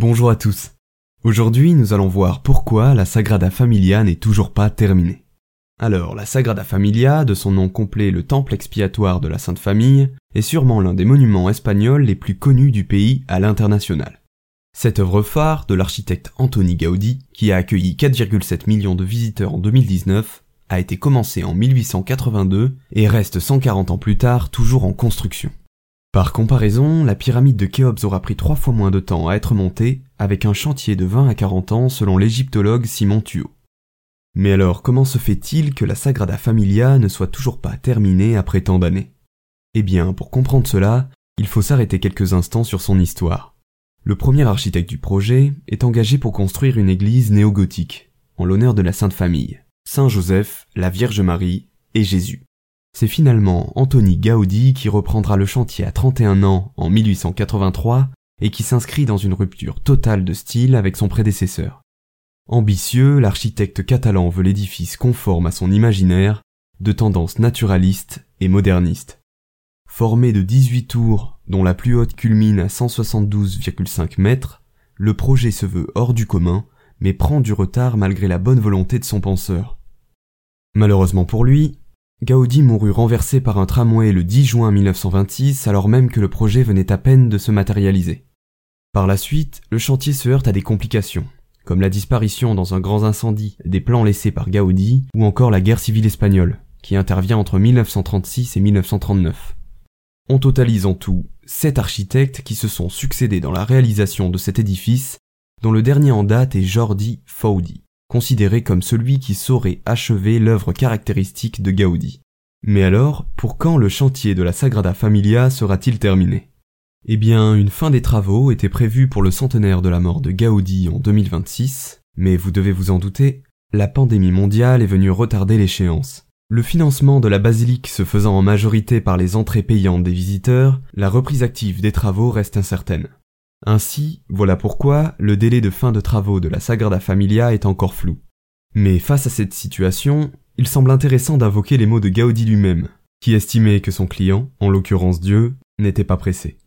Bonjour à tous. Aujourd'hui, nous allons voir pourquoi la Sagrada Familia n'est toujours pas terminée. Alors, la Sagrada Familia, de son nom complet le Temple expiatoire de la Sainte Famille, est sûrement l'un des monuments espagnols les plus connus du pays à l'international. Cette œuvre phare de l'architecte Antoni Gaudi, qui a accueilli 4,7 millions de visiteurs en 2019, a été commencée en 1882 et reste 140 ans plus tard toujours en construction. Par comparaison, la pyramide de Khéops aura pris trois fois moins de temps à être montée, avec un chantier de 20 à 40 ans selon l'égyptologue Simon Thuot. Mais alors, comment se fait-il que la Sagrada Familia ne soit toujours pas terminée après tant d'années? Eh bien, pour comprendre cela, il faut s'arrêter quelques instants sur son histoire. Le premier architecte du projet est engagé pour construire une église néo-gothique, en l'honneur de la Sainte Famille, Saint Joseph, la Vierge Marie et Jésus. C'est finalement Antoni Gaudi qui reprendra le chantier à 31 ans en 1883 et qui s'inscrit dans une rupture totale de style avec son prédécesseur. Ambitieux, l'architecte catalan veut l'édifice conforme à son imaginaire, de tendance naturaliste et moderniste. Formé de 18 tours, dont la plus haute culmine à 172,5 mètres, le projet se veut hors du commun, mais prend du retard malgré la bonne volonté de son penseur. Malheureusement pour lui, Gaudi mourut renversé par un tramway le 10 juin 1926 alors même que le projet venait à peine de se matérialiser. Par la suite, le chantier se heurte à des complications, comme la disparition dans un grand incendie des plans laissés par Gaudi ou encore la guerre civile espagnole, qui intervient entre 1936 et 1939. On totalise en tout sept architectes qui se sont succédés dans la réalisation de cet édifice, dont le dernier en date est Jordi Faudi considéré comme celui qui saurait achever l'œuvre caractéristique de Gaudi. Mais alors, pour quand le chantier de la Sagrada Familia sera-t-il terminé? Eh bien, une fin des travaux était prévue pour le centenaire de la mort de Gaudi en 2026, mais vous devez vous en douter, la pandémie mondiale est venue retarder l'échéance. Le financement de la basilique se faisant en majorité par les entrées payantes des visiteurs, la reprise active des travaux reste incertaine. Ainsi, voilà pourquoi le délai de fin de travaux de la Sagrada Familia est encore flou. Mais face à cette situation, il semble intéressant d'invoquer les mots de Gaudi lui-même, qui estimait que son client, en l'occurrence Dieu, n'était pas pressé.